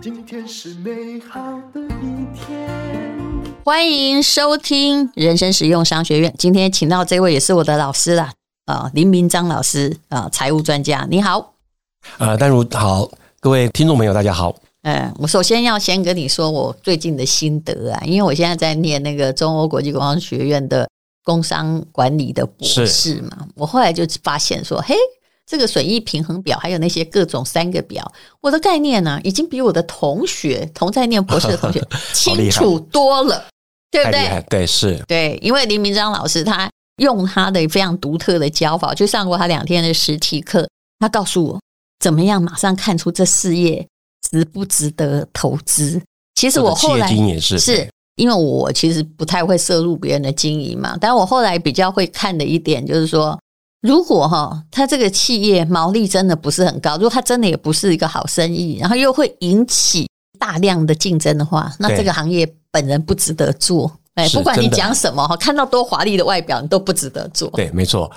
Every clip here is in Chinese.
今天是美好的一天。欢迎收听人生实用商学院。今天请到这位也是我的老师啦，啊，林明章老师啊，财务专家，你好。呃，丹如好，各位听众朋友，大家好。嗯，我首先要先跟你说我最近的心得啊，因为我现在在念那个中欧国际工商学院的工商管理的博士嘛，我后来就发现说，嘿。这个损益平衡表，还有那些各种三个表，我的概念呢，已经比我的同学同在念博士的同学 清楚多了，对不对？对，是，对，因为林明章老师他用他的非常独特的教法，去上过他两天的实体课，他告诉我怎么样马上看出这事业值不值得投资。其实我后来也是，是因为我其实不太会涉入别人的经营嘛，但我后来比较会看的一点就是说。如果哈，他这个企业毛利真的不是很高，如果他真的也不是一个好生意，然后又会引起大量的竞争的话，那这个行业本人不值得做。哎，不管你讲什么哈，看到多华丽的外表，你都不值得做。对，没错，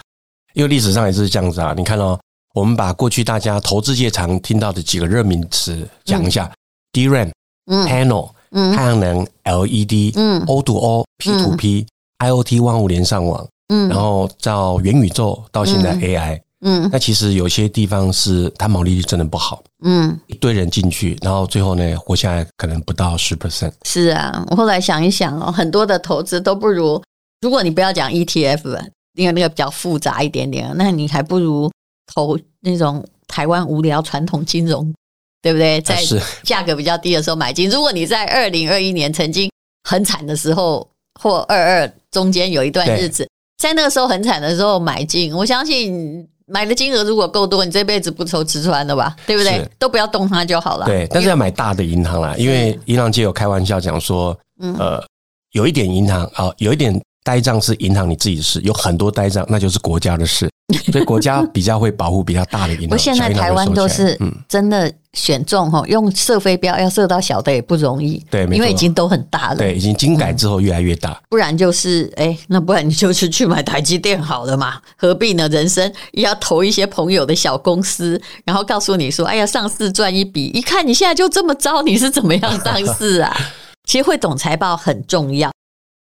因为历史上也是这样子啊。你看哦，我们把过去大家投资界常听到的几个热名词讲一下：DRAM、嗯、Panel、嗯、太阳能、LED、嗯、O to O、P to P、IoT 万物联上网。嗯，然后到元宇宙，到现在 AI，嗯，那其实有些地方是它毛利率真的不好，嗯，一堆人进去，然后最后呢，活下来可能不到十 percent。是啊，我后来想一想哦，很多的投资都不如，如果你不要讲 ETF，因为那个比较复杂一点点，那你还不如投那种台湾无聊传统金融，对不对？在价格比较低的时候买进。如果你在二零二一年曾经很惨的时候，或二二中间有一段日子。在那个时候很惨的时候买进，我相信买的金额如果够多，你这辈子不愁吃穿的吧？对不对？都不要动它就好了。对，但是要买大的银行啦，因为银行界有开玩笑讲说，呃，有一点银行啊，有一点。呆账是银行你自己的事，有很多呆账那就是国家的事，所以国家比较会保护比较大的银行。不，现在台湾都是真的选中哈，用射飞镖要射到小的也不容易，对，因为已经都很大了，对，已经精改之后越来越大。不然就是哎，那不然你就是去买台积电好了嘛，何必呢？人生也要投一些朋友的小公司，然后告诉你说，哎呀，上市赚一笔，一看你现在就这么糟，你是怎么样上市啊？其实会懂财报很重要。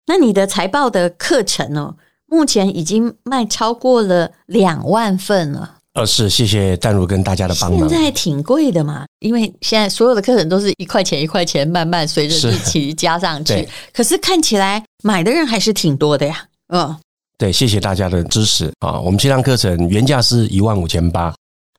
那你的财报的课程哦，目前已经卖超过了两万份了。呃，是，谢谢淡如跟大家的帮忙。现在挺贵的嘛，因为现在所有的课程都是一块钱一块钱，慢慢随着日期加上去。可是看起来买的人还是挺多的呀。嗯，对，谢谢大家的支持啊。我们这堂课程原价是一万五千八。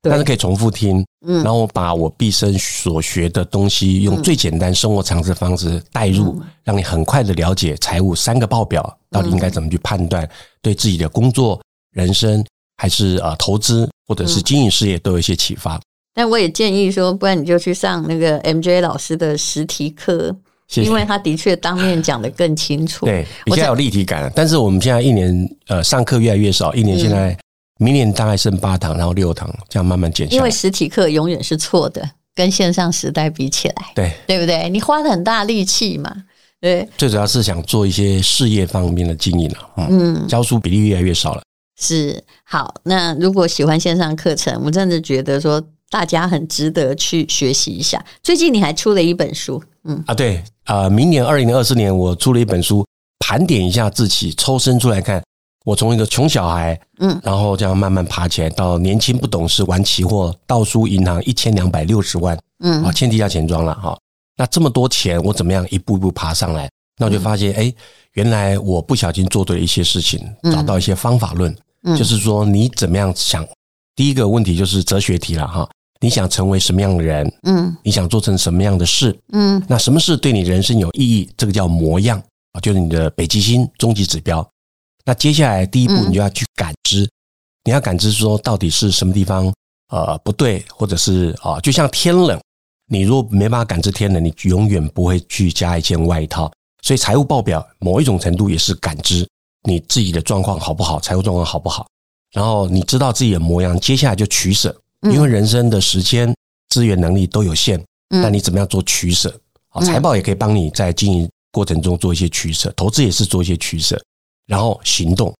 但是可以重复听，嗯，然后把我毕生所学的东西，用最简单生活常识的方式带入，让你很快的了解财务三个报表到底应该怎么去判断，对自己的工作、人生还是呃投资或者是经营事业都有一些启发。但我也建议说，不然你就去上那个 MJ 老师的实体课，因为他的确当面讲的更清楚，对，比较有立体感。但是我们现在一年呃上课越来越少，一年现在。明年大概剩八堂，然后六堂，这样慢慢减下来。因为实体课永远是错的，跟线上时代比起来，对对不对？你花了很大力气嘛，对。最主要是想做一些事业方面的经营了，嗯，教书比例越来越少了。是好，那如果喜欢线上课程，我真的觉得说大家很值得去学习一下。最近你还出了一本书，嗯啊，对啊，呃，明年二零二四年我出了一本书，盘点一下自己，抽身出来看。我从一个穷小孩，嗯，然后这样慢慢爬起来，到年轻不懂事玩期货，倒输银行一千两百六十万，嗯，啊，欠地下钱庄了哈。那这么多钱，我怎么样一步一步爬上来？那我就发现，哎，原来我不小心做对了一些事情，找到一些方法论，就是说你怎么样想。第一个问题就是哲学题了哈，你想成为什么样的人？嗯，你想做成什么样的事？嗯，那什么事对你人生有意义？这个叫模样啊，就是你的北极星终极指标。那接下来第一步，你就要去感知，你要感知说到底是什么地方呃不对，或者是啊，就像天冷，你如果没办法感知天冷，你永远不会去加一件外套。所以财务报表某一种程度也是感知你自己的状况好不好，财务状况好不好。然后你知道自己的模样，接下来就取舍，因为人生的时间、资源、能力都有限，那你怎么样做取舍？啊，财报也可以帮你在经营过程中做一些取舍，投资也是做一些取舍。然后行动，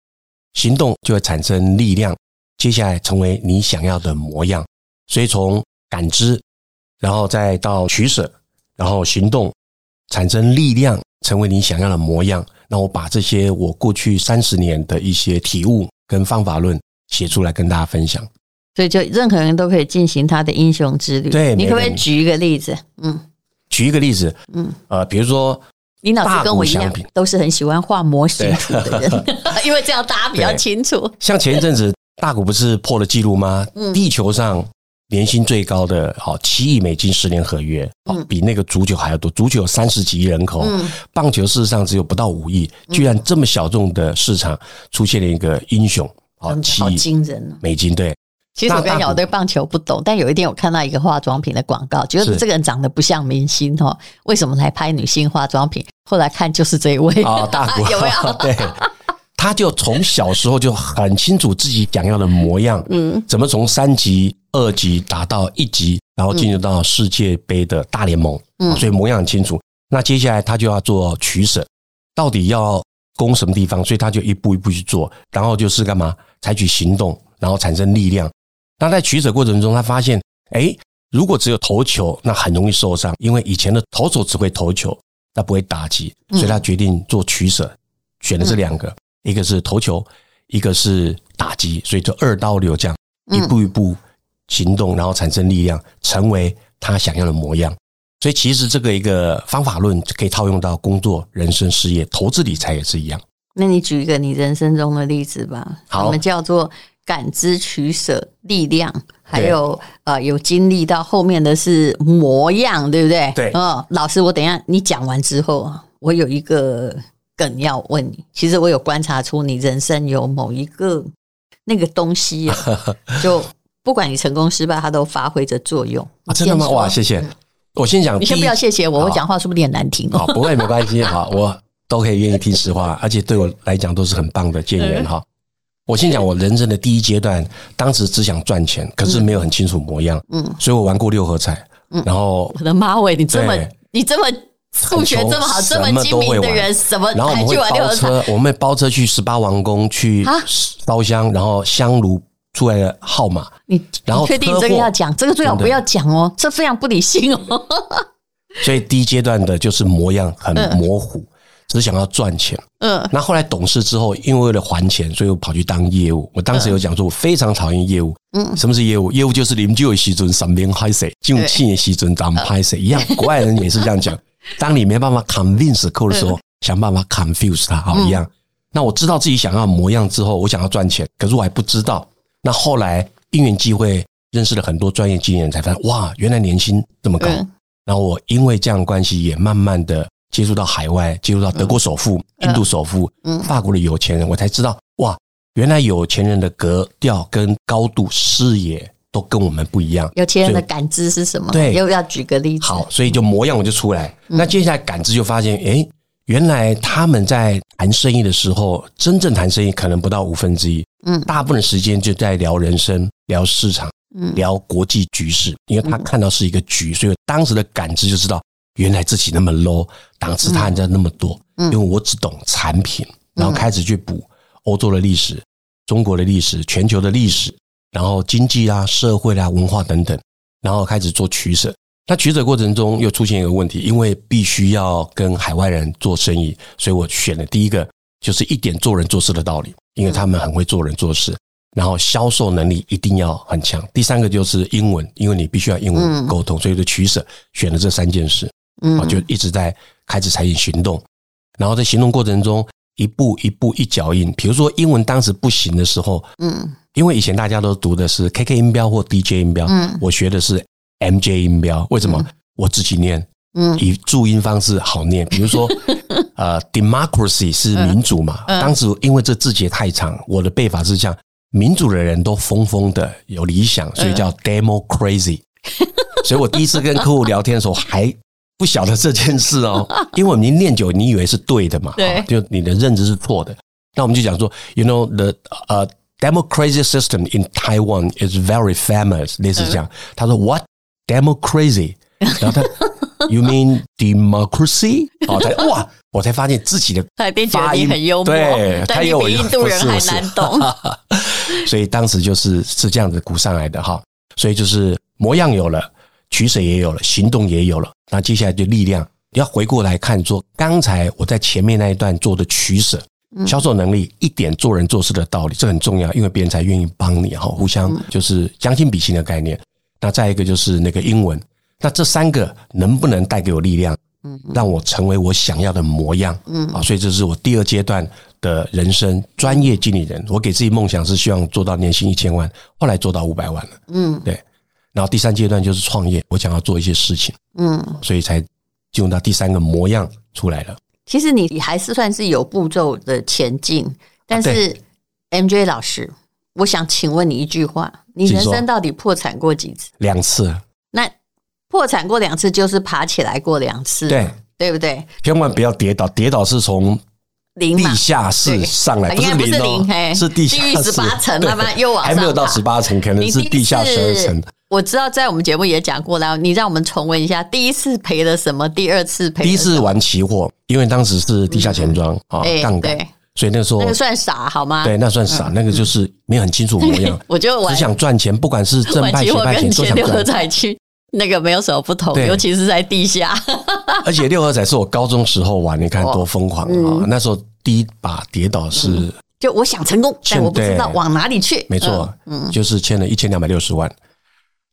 行动就会产生力量，接下来成为你想要的模样。所以从感知，然后再到取舍，然后行动，产生力量，成为你想要的模样。那我把这些我过去三十年的一些体悟跟方法论写出来跟大家分享。所以就任何人都可以进行他的英雄之旅。对，你可不可以举一个例子？嗯，举一个例子，嗯，呃，比如说，你老师跟我一样，都是很喜欢画模型图的人，因为这样大家比较清楚。像前一阵子大谷不是破了纪录吗？嗯，地球上年薪最高的好七亿美金十年合约，嗯，比那个足球还要多。足球有三十几亿人口，嗯，棒球事实上只有不到五亿，居然这么小众的市场出现了一个英雄，好，七亿惊人美金，对。其实我跟你讲，我对棒球不懂，但有一天我看到一个化妆品的广告，觉得这个人长得不像明星哦，为什么来拍女性化妆品？后来看就是这一位啊，大谷有没有？对，他就从小时候就很清楚自己想要的模样，嗯，怎么从三级、二级打到一级，然后进入到世界杯的大联盟，嗯，所以模样很清楚。那接下来他就要做取舍，到底要攻什么地方？所以他就一步一步去做，然后就是干嘛？采取行动，然后产生力量。那在取舍过程中，他发现，哎，如果只有投球，那很容易受伤，因为以前的投手只会投球，他不会打击，所以他决定做取舍，选了这两个，一个是投球，一个是打击，所以就二刀流这样一步一步行动，然后产生力量，成为他想要的模样。所以其实这个一个方法论可以套用到工作、人生、事业、投资理财也是一样。那你举一个你人生中的例子吧，好，我们叫做。感知、取舍、力量，还有呃，有经历到后面的是模样，对不对？对。哦，老师，我等一下你讲完之后，我有一个梗要问你。其实我有观察出你人生有某一个那个东西，就不管你成功失败，它都发挥着作用。啊，真的吗？哇，谢谢。我先讲，你先不要谢谢我，我讲话是不是有点难听？好，不会，没关系。好，我都可以愿意听实话，而且对我来讲都是很棒的建言哈。我先讲我人生的第一阶段，当时只想赚钱，可是没有很清楚模样，嗯，所以我玩过六合彩，嗯，然后我的妈喂，你这么你这么数学这么好，这么精明的人，什么然后我们会包车，我们会包车去十八王宫去烧香，然后香炉出来的号码，你然后确定这个要讲，这个最好不要讲哦，这非常不理性哦。所以第一阶段的就是模样很模糊。只想要赚钱，嗯，那后来懂事之后，因为为了还钱，所以我跑去当业务。我当时有讲说，我非常讨厌业务，嗯，什么是业务？业务就是临就有时阵上边拍谁，进气的时阵当拍谁一样。国外人也是这样讲，当你没办法 convince 客户的时候，想办法 confuse 他，好一样。那我知道自己想要模样之后，我想要赚钱，可是我还不知道。那后来因缘际会认识了很多专业经验人，才发现哇，原来年薪这么高。然后我因为这样的关系，也慢慢的。接触到海外，接触到德国首富、印度首富、法国的有钱人，我才知道哇，原来有钱人的格调跟高度视野都跟我们不一样。有钱人的感知是什么？对，又要举个例子。好，所以就模样我就出来。那接下来感知就发现，诶，原来他们在谈生意的时候，真正谈生意可能不到五分之一。嗯，大部分时间就在聊人生、聊市场、聊国际局势，因为他看到是一个局，所以当时的感知就知道。原来自己那么 low，档次差人家那么多，因为我只懂产品，然后开始去补欧洲的历史、中国的历史、全球的历史，然后经济啊、社会啊、文化等等，然后开始做取舍。那取舍过程中又出现一个问题，因为必须要跟海外人做生意，所以我选了第一个就是一点做人做事的道理，因为他们很会做人做事。然后销售能力一定要很强。第三个就是英文，因为你必须要英文沟通，所以就取舍选了这三件事。嗯，就一直在开始采取行动，然后在行动过程中一步一步一脚印。比如说英文当时不行的时候，嗯，因为以前大家都读的是 KK 音标或 DJ 音标，嗯，我学的是 MJ 音标。为什么？我自己念，嗯，以注音方式好念。比如说，呃，democracy 是民主嘛，当时因为这字节太长，我的背法是这样：民主的人都疯疯的有理想，所以叫 demo crazy。所以我第一次跟客户聊天的时候还。不晓得这件事哦，因为我们已经练久，你以为是对的嘛？对，就你的认知是错的。那我们就讲说，you know the 呃、uh, democracy system in Taiwan is very famous。类似这样，他说 what democracy？然后他 you mean democracy？哦，才哇，我才发现自己的 发音很幽默，对，他比印度人还难懂。所以当时就是是这样子鼓上来的哈。所以就是模样有了，取舍也有了，行动也有了，那接下来就力量。你要回过来看，说刚才我在前面那一段做的取舍，销售能力一点做人做事的道理，这很重要，因为别人才愿意帮你哈，互相就是将心比心的概念。那再一个就是那个英文，那这三个能不能带给我力量？嗯，让我成为我想要的模样。嗯啊，所以这是我第二阶段的人生专业经理人。我给自己梦想是希望做到年薪一千万，后来做到五百万了。嗯，对。然后第三阶段就是创业，我想要做一些事情。嗯，所以才进入到第三个模样出来了。其实你还是算是有步骤的前进，但是 MJ 老师，我想请问你一句话：你人生到底破产过几次？两次。那破产过两次，就是爬起来过两次，对对不对？千万不要跌倒，跌倒是从地下室上来，不是零哦，是地下室十八层，慢慢又往上，还没有到十八层，可能是地下十二层。我知道，在我们节目也讲过了，你让我们重温一下，第一次赔了什么？第二次赔？第一次玩期货，因为当时是地下钱庄啊，杠杆，所以那时候那个算傻好吗？对，那算傻，那个就是没有很清楚模样。我就只想赚钱，不管是正派邪派钱都想 赚。那个没有什么不同，尤其是在地下。而且六合彩是我高中时候玩，你看多疯狂啊！那时候第一把跌倒是，就我想成功，但我不知道往哪里去。没错，嗯，就是欠了一千两百六十万。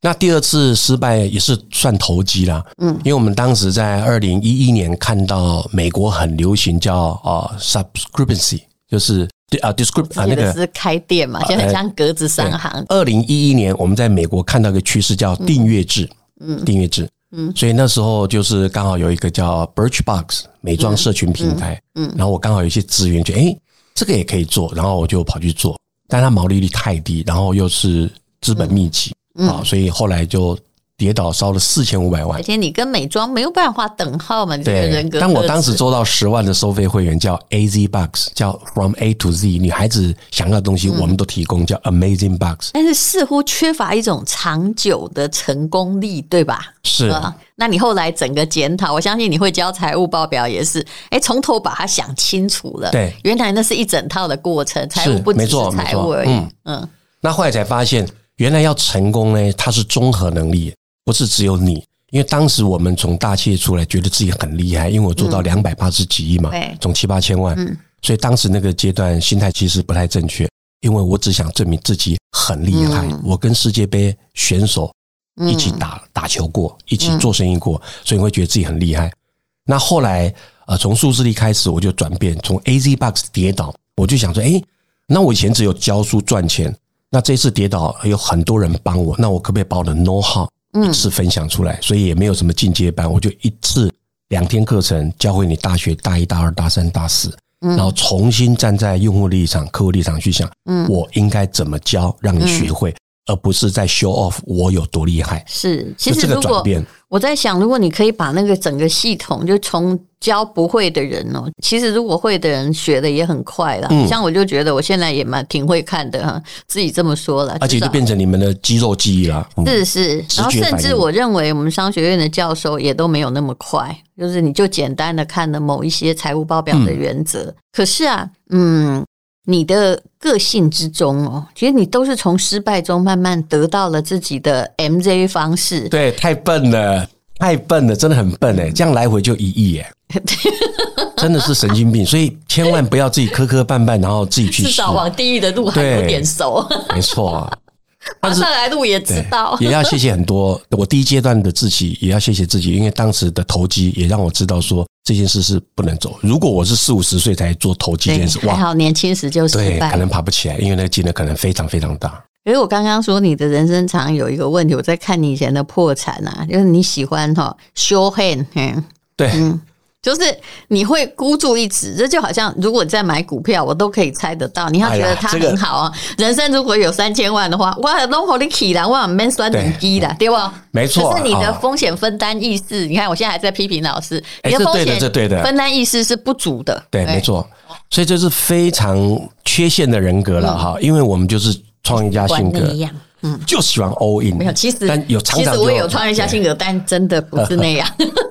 那第二次失败也是算投机啦，嗯，因为我们当时在二零一一年看到美国很流行叫啊 subscription，就是啊 description 啊那个是开店嘛，就很像格子商行。二零一一年我们在美国看到一个趋势叫订阅制。嗯，订阅制，嗯，所以那时候就是刚好有一个叫 Birchbox 美妆社群平台，嗯，然后我刚好有一些资源，就哎，这个也可以做，然后我就跑去做，但它毛利率太低，然后又是资本密集，啊，所以后来就。跌倒烧了四千五百万，而且你跟美妆没有办法等号嘛？这个，人格。但我当时做到十万的收费会员叫 AZ Box，叫 From A to Z，女孩子想要的东西我们都提供，叫 Amazing Box。但是似乎缺乏一种长久的成功力，对吧？是。啊那你后来整个检讨，我相信你会交财务报表也是，哎，从头把它想清楚了。对，原来那是一整套的过程，财务不只是财务而已。嗯嗯。那后来才发现，原来要成功呢，它是综合能力。不是只有你，因为当时我们从大企业出来，觉得自己很厉害，因为我做到两百八十几亿嘛，总七八千万，所以当时那个阶段心态其实不太正确，因为我只想证明自己很厉害，我跟世界杯选手一起打打球过，一起做生意过，所以你会觉得自己很厉害。那后来呃，从数字力开始，我就转变，从 AZ Box 跌倒，我就想说，哎，那我以前只有教书赚钱，那这次跌倒有很多人帮我，那我可不可以把我的 know how 一次分享出来，所以也没有什么进阶班，我就一次两天课程教会你大学大一、大二、大三、大四，然后重新站在用户立场、客户立场去想，我应该怎么教，让你学会。而不是在 show off 我有多厉害。是，其实如果我在想，如果你可以把那个整个系统，就从教不会的人哦，其实如果会的人学的也很快了。像我就觉得我现在也蛮挺会看的哈，自己这么说了，而且就变成你们的肌肉记忆了。是是，然后甚至我认为我们商学院的教授也都没有那么快，就是你就简单的看了某一些财务报表的原则。可是啊，嗯。你的个性之中哦，其实你都是从失败中慢慢得到了自己的 MJ 方式。对，太笨了，太笨了，真的很笨哎！这样来回就一亿哎，真的是神经病。所以千万不要自己磕磕绊绊，然后自己去。至少往地狱的路还有点熟。没错啊。爬上来路也知道，也要谢谢很多。我第一阶段的自己也要谢谢自己，因为当时的投机也让我知道说这件事是不能走。如果我是四五十岁才做投机这件事，哇，还好年轻时就失败，对，可能爬不起来，因为那个金额可能非常非常大。可是我刚刚说你的人生常有一个问题，我在看你以前的破产啊，就是你喜欢哈 show hand，嗯，对，嗯。就是你会孤注一掷，这就好像如果你在买股票，我都可以猜得到。你要觉得它很好啊，人生如果有三千万的话，哇，龙火的起来，哇，没算很低的，对吧？没错，可是你的风险分担意识。你看，我现在还在批评老师，你的风险分担意识是不足的。对，没错，所以这是非常缺陷的人格了哈。因为我们就是创业家性格，嗯，就喜欢 all in。没有，其实但有常常其实我也有创业家性格，但真的不是那样。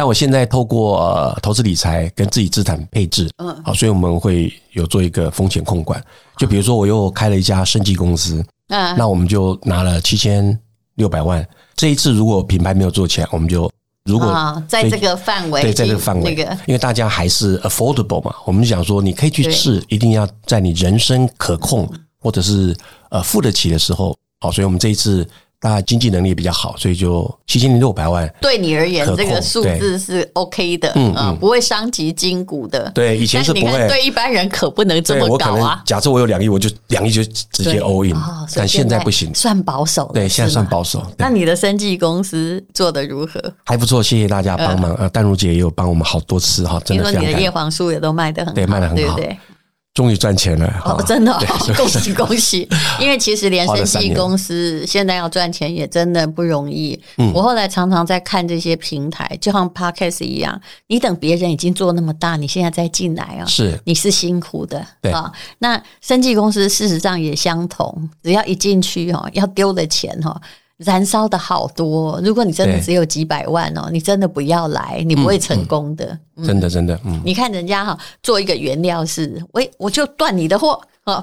但我现在透过、呃、投资理财跟自己资产配置，嗯，好，所以我们会有做一个风险控管。就比如说，我又开了一家生技公司，嗯，那我们就拿了七千六百万。这一次如果品牌没有做起来，我们就如果、哦、在这个范围，对，在这个范围，那个，因为大家还是 affordable 嘛，我们就想说你可以去试，一定要在你人生可控或者是呃付得起的时候，好，所以我们这一次。大家经济能力也比较好，所以就七千零六百万。对你而言，这个数字是 OK 的，嗯嗯，不会伤及筋骨的。对，以前是不会。对一般人可不能这么搞啊。假设我有两亿，我就两亿就直接 all in。但现在不行，算保守。对，现在算保守。那你的生计公司做的如何？还不错，谢谢大家帮忙。呃，淡如姐也有帮我们好多次哈，真的。你的叶黄素也都卖得很好，对，卖得很好。对。终于赚钱了哦！真的，恭喜 恭喜！因为其实连生技公司现在要赚钱也真的不容易。我后来常常在看这些平台，就像 Podcast 一样，你等别人已经做那么大，你现在再进来啊，是你是辛苦的啊。那生技公司事实上也相同，只要一进去哈，要丢的钱哈。燃烧的好多，如果你真的只有几百万哦，你真的不要来，你不会成功的。嗯嗯、真的，真的，嗯，你看人家哈，做一个原料是，喂，我就断你的货。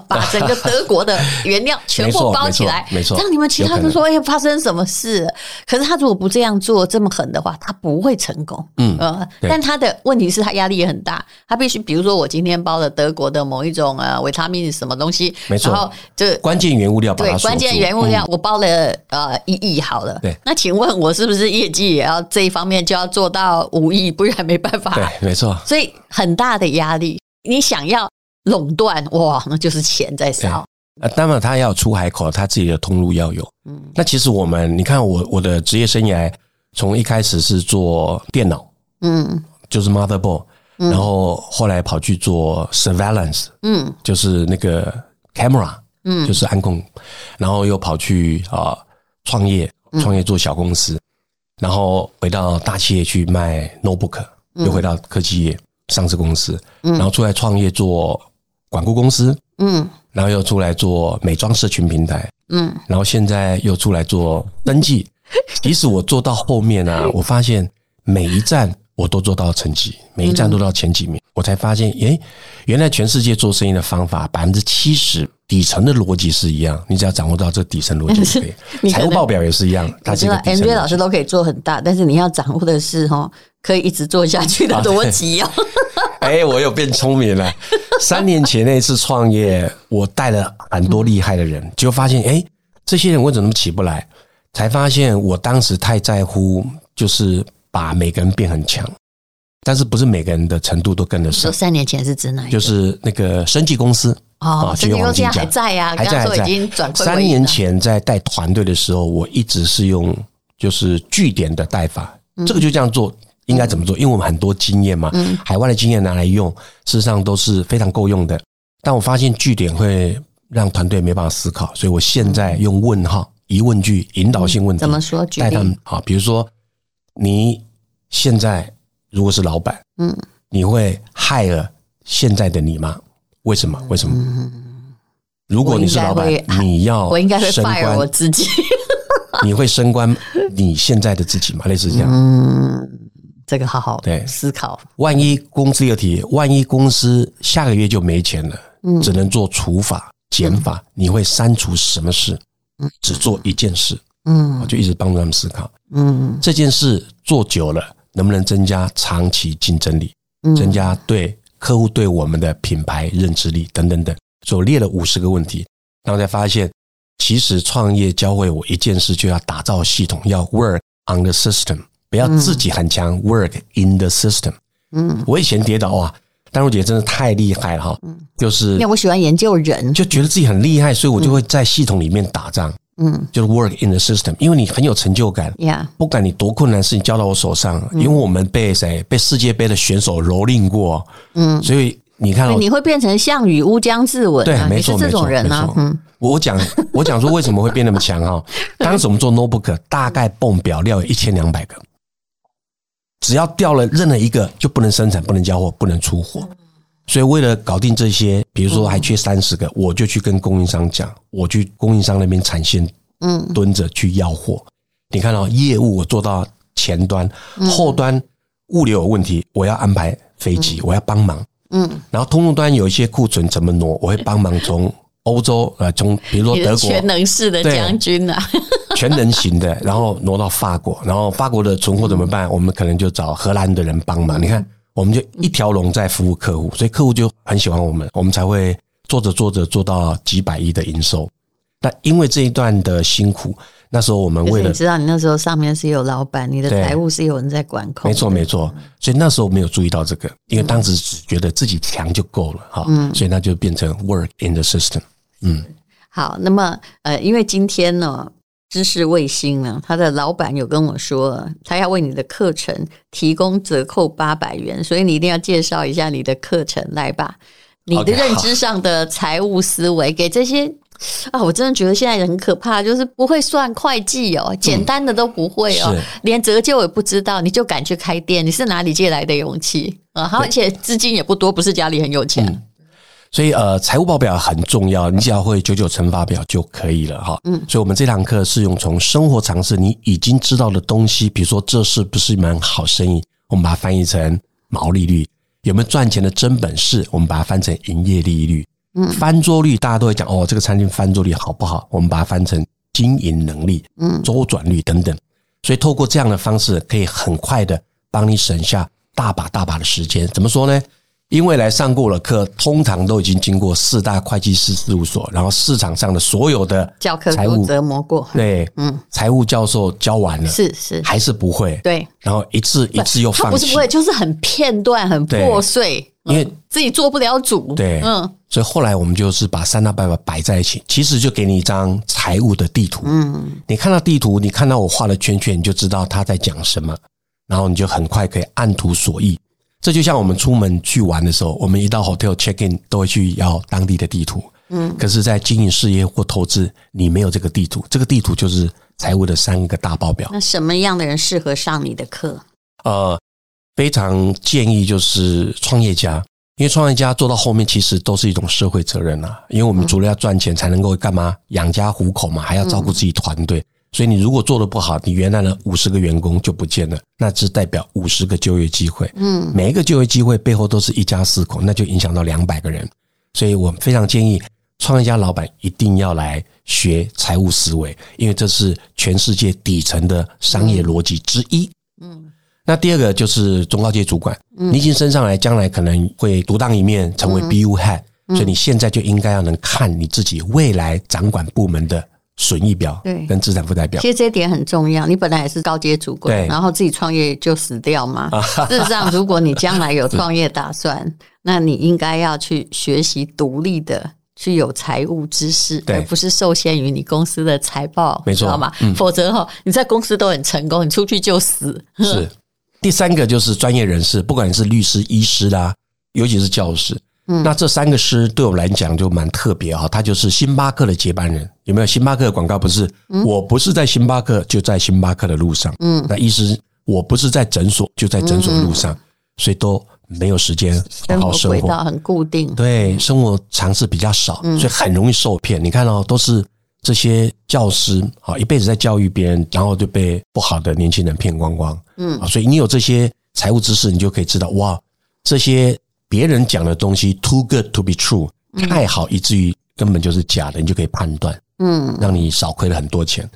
把整个德国的原料 全部包起来，没错。让你们其他人说：“哎，发生什么事？”可是他如果不这样做，这么狠的话，他不会成功。嗯呃，但他的问题是他压力也很大，他必须，比如说我今天包了德国的某一种呃维他命什么东西，没错。然后就关键原物料，对，关键原物料，我包了呃一亿好了。对，那请问我是不是业绩也要这一方面就要做到五亿？不然没办法。对，没错。所以很大的压力，你想要。垄断哇，那就是钱在烧。呃，当然他要出海口，他自己的通路要有。嗯，那其实我们，你看我我的职业生涯，从一开始是做电脑，嗯，就是 motherboard，然后后来跑去做 surveillance，嗯，就是那个 camera，嗯，就是安控，然后又跑去啊创业，创业做小公司，然后回到大企业去卖 notebook，又回到科技业上市公司，然后出来创业做。管顾公司，嗯，然后又出来做美妆社群平台，嗯，然后现在又出来做登记。即使我做到后面呢、啊，我发现每一站我都做到成绩，每一站都到前几名，我才发现，诶，原来全世界做生意的方法百分之七十底层的逻辑是一样，你只要掌握到这底层逻辑就 可以。财务报表也是一样，他这个 MBA 老师都可以做很大，但是你要掌握的是哈，可以一直做下去的逻辑哦。哎，我又变聪明了。三年前那一次创业，我带了很多厉害的人，就发现，哎，这些人为什么起不来？才发现我当时太在乎，就是把每个人变很强，但是不是每个人的程度都跟得上。三年前是指哪？就是那个生技公司哦，这个公司还在呀，还在还在。已经转三年前在带团队的时候，我一直是用就是据点的带法，这个就这样做。应该怎么做？因为我们很多经验嘛，海外的经验拿来用，事实上都是非常够用的。但我发现句点会让团队没办法思考，所以我现在用问号、疑问句、引导性问题，怎么说？带他们好，比如说你现在如果是老板，嗯，你会 hire 现在的你吗？为什么？为什么？如果你是老板，你要我应该会 fire 我自己，你会升官你现在的自己吗？类似这样，嗯。这个好好对。思考。万一公司有提，万一公司下个月就没钱了，嗯，只能做除法减法，你会删除什么事？嗯，只做一件事，嗯，我就一直帮助他们思考，嗯，这件事做久了能不能增加长期竞争力，增加对客户对我们的品牌认知力等等等。所以我列了五十个问题，然后才发现，其实创业教会我一件事，就要打造系统，要 work on the system。不要自己很强，work in the system。嗯，我以前跌倒哇，丹如姐真的太厉害了哈。嗯，就是因为我喜欢研究人，就觉得自己很厉害，所以我就会在系统里面打仗。嗯，就是 work in the system，因为你很有成就感。呀，不管你多困难的事情交到我手上，因为我们被谁被世界杯的选手蹂躏过。嗯，所以你看，你会变成项羽乌江自刎。对，没错，这种人啊。嗯，我讲我讲说为什么会变那么强哈？当时我们做 notebook，大概泵表料有一千两百个。只要掉了任何一个，就不能生产、不能交货、不能出货。所以为了搞定这些，比如说还缺三十个，我就去跟供应商讲，我去供应商那边产线，嗯，蹲着去要货。你看到业务我做到前端，后端物流有问题，我要安排飞机，我要帮忙。嗯，然后通路端有一些库存怎么挪，我会帮忙从欧洲呃，从比如说德国。全能式的将军啊，全能型的，然后挪到法国，然后法国的存货怎么办？我们可能就找荷兰的人帮忙。你看，我们就一条龙在服务客户，所以客户就很喜欢我们，我们才会做着做着做到几百亿的营收。那因为这一段的辛苦。那时候我们为了你知道，你那时候上面是有老板，你的财务是有人在管控。没错，没错。所以那时候没有注意到这个，因为当时只觉得自己强就够了哈。嗯，所以那就变成 work in the system。嗯，好。那么呃，因为今天呢，知识卫星呢，他的老板有跟我说，他要为你的课程提供折扣八百元，所以你一定要介绍一下你的课程来吧。你的认知上的财务思维，给这些。啊，我真的觉得现在人很可怕，就是不会算会计哦，简单的都不会哦，连折旧也不知道，你就敢去开店，你是哪里借来的勇气啊？而且资金也不多，不是家里很有钱。嗯，所以呃，财务报表很重要，你只要会九九乘法表就可以了哈。嗯，所以我们这堂课是用从生活常识你已经知道的东西，比如说这是不是一门好生意，我们把它翻译成毛利率，有没有赚钱的真本事，我们把它翻成营业利率。嗯翻桌率大家都会讲哦，这个餐厅翻桌率好不好？我们把它翻成经营能力、嗯，周转率等等。所以透过这样的方式，可以很快的帮你省下大把大把的时间。怎么说呢？因为来上过了课，通常都已经经过四大会计师事务所，然后市场上的所有的教科书折磨过，对，嗯，财务教授教完了，是是，还是不会，对，然后一次一次又放弃，不是不会，就是很片段、很破碎。因为自己做不了主，对，嗯，所以后来我们就是把三大办法摆在一起，其实就给你一张财务的地图，嗯，你看到地图，你看到我画的圈圈，你就知道他在讲什么，然后你就很快可以按图索骥。这就像我们出门去玩的时候，我们一到 hotel check in 都会去要当地的地图，嗯，可是，在经营事业或投资，你没有这个地图，这个地图就是财务的三个大报表。那什么样的人适合上你的课？呃。非常建议就是创业家，因为创业家做到后面其实都是一种社会责任啊。因为我们除了要赚钱，才能够干嘛养家糊口嘛，还要照顾自己团队。所以你如果做的不好，你原来的五十个员工就不见了，那只代表五十个就业机会。嗯，每一个就业机会背后都是一家四口，那就影响到两百个人。所以我非常建议创业家老板一定要来学财务思维，因为这是全世界底层的商业逻辑之一。嗯。那第二个就是中高阶主管，你已经升上来，将来可能会独当一面，成为 BU head，所以你现在就应该要能看你自己未来掌管部门的损益表，对，跟资产负债表。其实这一点很重要。你本来也是高阶主管，对，然后自己创业就死掉嘛。事实上，如果你将来有创业打算，那你应该要去学习独立的，去有财务知识，而不是受限于你公司的财报，没错，知道吗？否则哈，你在公司都很成功，你出去就死。是。第三个就是专业人士，不管你是律师、医师啦，尤其是教师，嗯，那这三个师对我来讲就蛮特别哈。他就是星巴克的接班人，有没有？星巴克的广告不是？我不是在星巴克，就在星巴克的路上。嗯，那意思，我不是在诊所，就在诊所的路上，所以都没有时间好好生活，轨道很固定，对，生活常识比较少，所以很容易受骗。你看哦都是。这些教师啊，一辈子在教育别人，然后就被不好的年轻人骗光光。嗯，所以你有这些财务知识，你就可以知道，哇，这些别人讲的东西 too good to be true，太好以至于根本就是假的，你就可以判断，嗯，让你少亏了很多钱。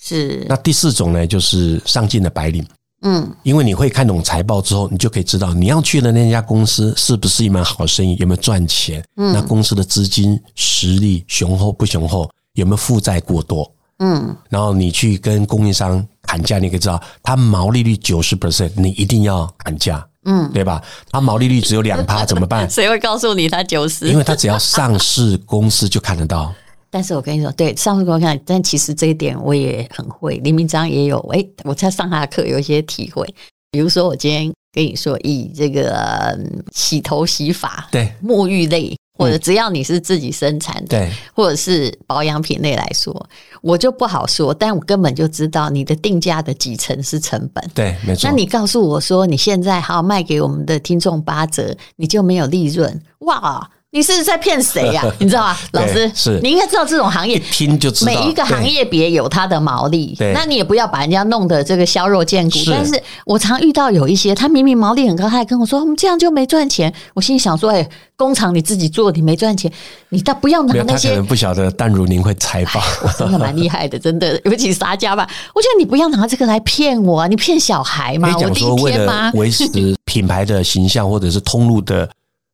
是。那第四种呢，就是上进的白领。嗯，因为你会看懂财报之后，你就可以知道你要去的那家公司是不是一门好生意，有没有赚钱。嗯，那公司的资金实力雄厚不雄厚？有没有负债过多？嗯，然后你去跟供应商砍价，你可以知道他毛利率九十 percent，你一定要砍价，嗯，对吧？他毛利率只有两趴，怎么办？谁会告诉你他九十？因为他只要上市公司就看得到。但是我跟你说，对上市公司看，但其实这一点我也很会。林明章也有，哎，我在上他的课有一些体会。比如说，我今天跟你说，以这个洗头洗发、对沐浴类。或者只要你是自己生产的，对，或者是保养品类来说，我就不好说，但我根本就知道你的定价的几成是成本，对，没错。那你告诉我说你现在好卖给我们的听众八折，你就没有利润，哇，你是在骗谁呀？你知道吗？老师是，你应该知道这种行业，一听就知道每一个行业别有它的毛利。对，那你也不要把人家弄得这个削弱见骨。但是我常遇到有一些，他明明毛利很高，他还跟我说我们这样就没赚钱。我心里想说，哎，工厂你自己做，你没赚钱，你倒不要拿那些。他可能不晓得淡如您会采访，我真的蛮厉害的，真的，尤其沙家吧。我觉得你不要拿这个来骗我啊，你骗小孩吗？我第一天吗？维持品牌的形象或者是通路的。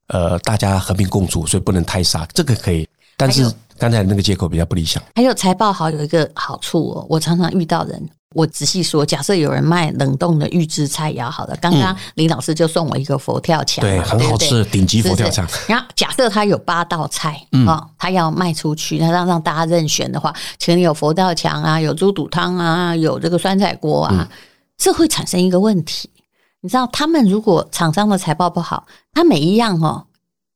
呃，大家和平共处，所以不能太杀，这个可以。但是刚才那个借口比较不理想。还有财报好有一个好处哦，我常常遇到人，我仔细说，假设有人卖冷冻的预制菜肴，好了，刚刚林老师就送我一个佛跳墙，对，很好吃，顶级佛跳墙。然后假设他有八道菜，啊，他要卖出去，那让让大家任选的话，请你有佛跳墙啊，有猪肚汤啊，有这个酸菜锅啊，这会产生一个问题。你知道，他们如果厂商的财报不好，他每一样哦，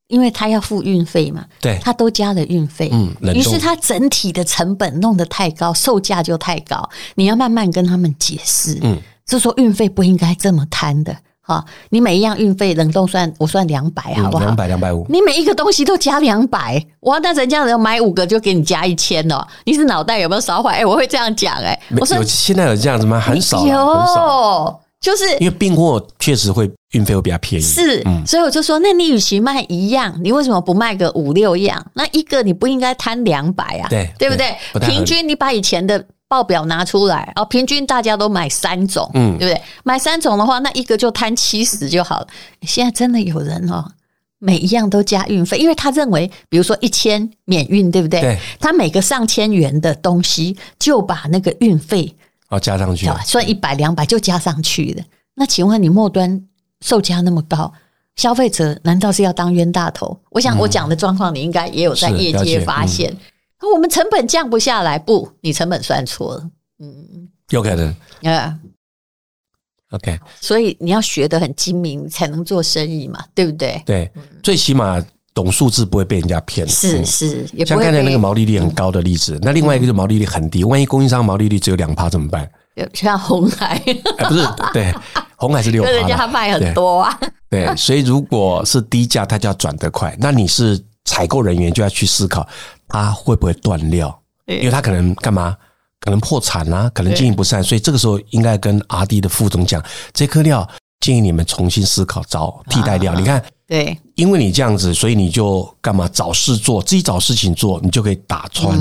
因为他要付运费嘛，对，他都加了运费，嗯，于是他整体的成本弄得太高，售价就太高，你要慢慢跟他们解释，嗯，就说运费不应该这么摊的，哈，你每一样运费冷冻算我算两百，好不好？两百两百五，你每一个东西都加两百，哇，那人家人买五个就给你加一千哦，你是脑袋有没有烧坏？哎，我会这样讲，哎，我说现在有这样子吗？很少，有。就是因为订货确实会运费会比较便宜，是，所以我就说，那你与其卖一样，你为什么不卖个五六样？那一个你不应该摊两百啊？对，对不对？平均你把以前的报表拿出来，哦，平均大家都买三种，嗯，对不对？买三种的话，那一个就摊七十就好了。现在真的有人哦，每一样都加运费，因为他认为，比如说一千免运，对不对？对，他每个上千元的东西就把那个运费。要加上去，算一百两百就加上去的。那请问你末端售价那么高，消费者难道是要当冤大头？我想我讲的状况，你应该也有在业界发现。嗯、我们成本降不下来，不，你成本算错了。嗯，有可能。啊、uh,，OK。所以你要学得很精明，才能做生意嘛，对不对？对，最起码。懂数字不会被人家骗，是是，像刚才那个毛利率很高的例子，那另外一个就是毛利率很低，万一供应商毛利率只有两趴怎么办？像红海，不是对，红海是六趴，人家卖很多啊。对，所以如果是低价，他就要转得快。那你是采购人员，就要去思考他会不会断料，因为他可能干嘛？可能破产啊，可能经营不善，所以这个时候应该跟 RD 的副总讲，这颗料建议你们重新思考找替代料。你看。对，因为你这样子，所以你就干嘛找事做，自己找事情做，你就可以打穿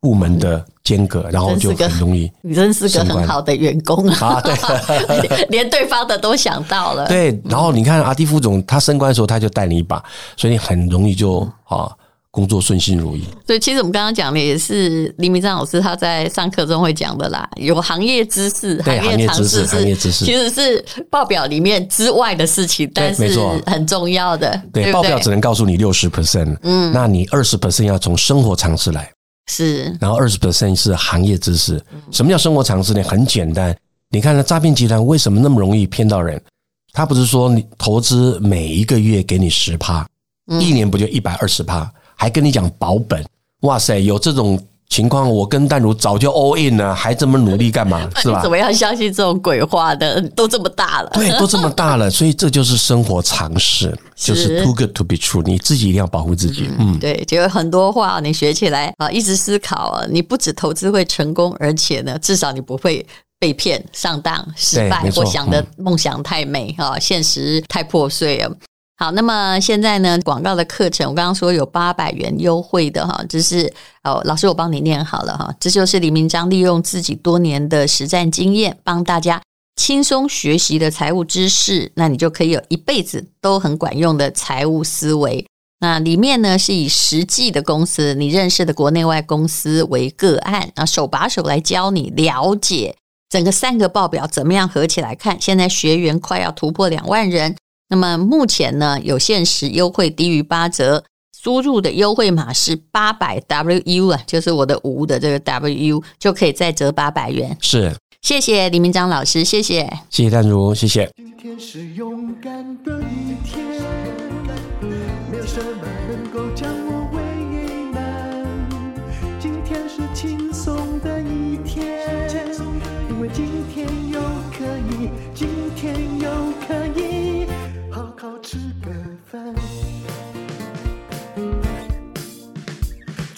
部门的间隔，嗯、然后就很容易。你真是个很好的员工啊！啊对，连对方的都想到了。对，然后你看阿蒂副总，他升官的时候他就带你一把，所以你很容易就啊。工作顺心如意。对，其实我们刚刚讲的也是林明章老师他在上课中会讲的啦。有行业知识、行业常识，行业知识其实是报表里面之外的事情，但是很重要的。对，对对报表只能告诉你六十 percent，嗯，那你二十 percent 要从生活常识来，是，然后二十 percent 是行业知识。什么叫生活常识呢？很简单，你看，那诈骗集团为什么那么容易骗到人？他不是说你投资每一个月给你十趴，一年不就一百二十趴？还跟你讲保本，哇塞，有这种情况，我跟淡如早就 all in 了，还这么努力干嘛？是吧？怎么样相信这种鬼话的？都这么大了，对，都这么大了，所以这就是生活常识，就是 too good to be true。你自己一定要保护自己。嗯，对，就有很多话你学起来啊，一直思考啊，你不止投资会成功，而且呢，至少你不会被骗、上当、失败，或想的梦想太美啊，现实太破碎了。好，那么现在呢，广告的课程，我刚刚说有八百元优惠的哈，就是哦，老师我帮你念好了哈，这就是李明章利用自己多年的实战经验，帮大家轻松学习的财务知识，那你就可以有一辈子都很管用的财务思维。那里面呢是以实际的公司，你认识的国内外公司为个案，啊，手把手来教你了解整个三个报表怎么样合起来看。现在学员快要突破两万人。那么目前呢，有限时优惠低于八折，输入的优惠码是八百 WU 啊，就是我的五的这个 WU 就可以再折八百元。是，谢谢李明章老师，谢谢，谢谢淡如，谢谢。今天是勇敢的一天，没有什么能够